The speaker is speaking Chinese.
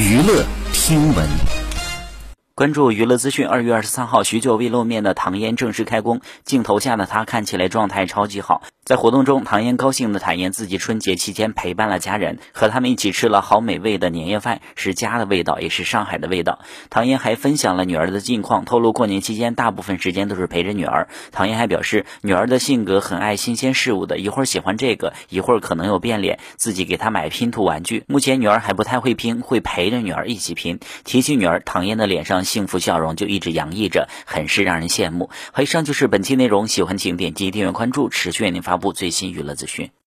娱乐听闻。关注娱乐资讯。二月二十三号，许久未露面的唐嫣正式开工。镜头下的她看起来状态超级好。在活动中，唐嫣高兴地坦言自己春节期间陪伴了家人，和他们一起吃了好美味的年夜饭，是家的味道，也是上海的味道。唐嫣还分享了女儿的近况，透露过年期间大部分时间都是陪着女儿。唐嫣还表示，女儿的性格很爱新鲜事物的，一会儿喜欢这个，一会儿可能有变脸，自己给她买拼图玩具。目前女儿还不太会拼，会陪着女儿一起拼。提起女儿，唐嫣的脸上。幸福笑容就一直洋溢着，很是让人羡慕。好，以上就是本期内容，喜欢请点击订阅关注，持续为您发布最新娱乐资讯。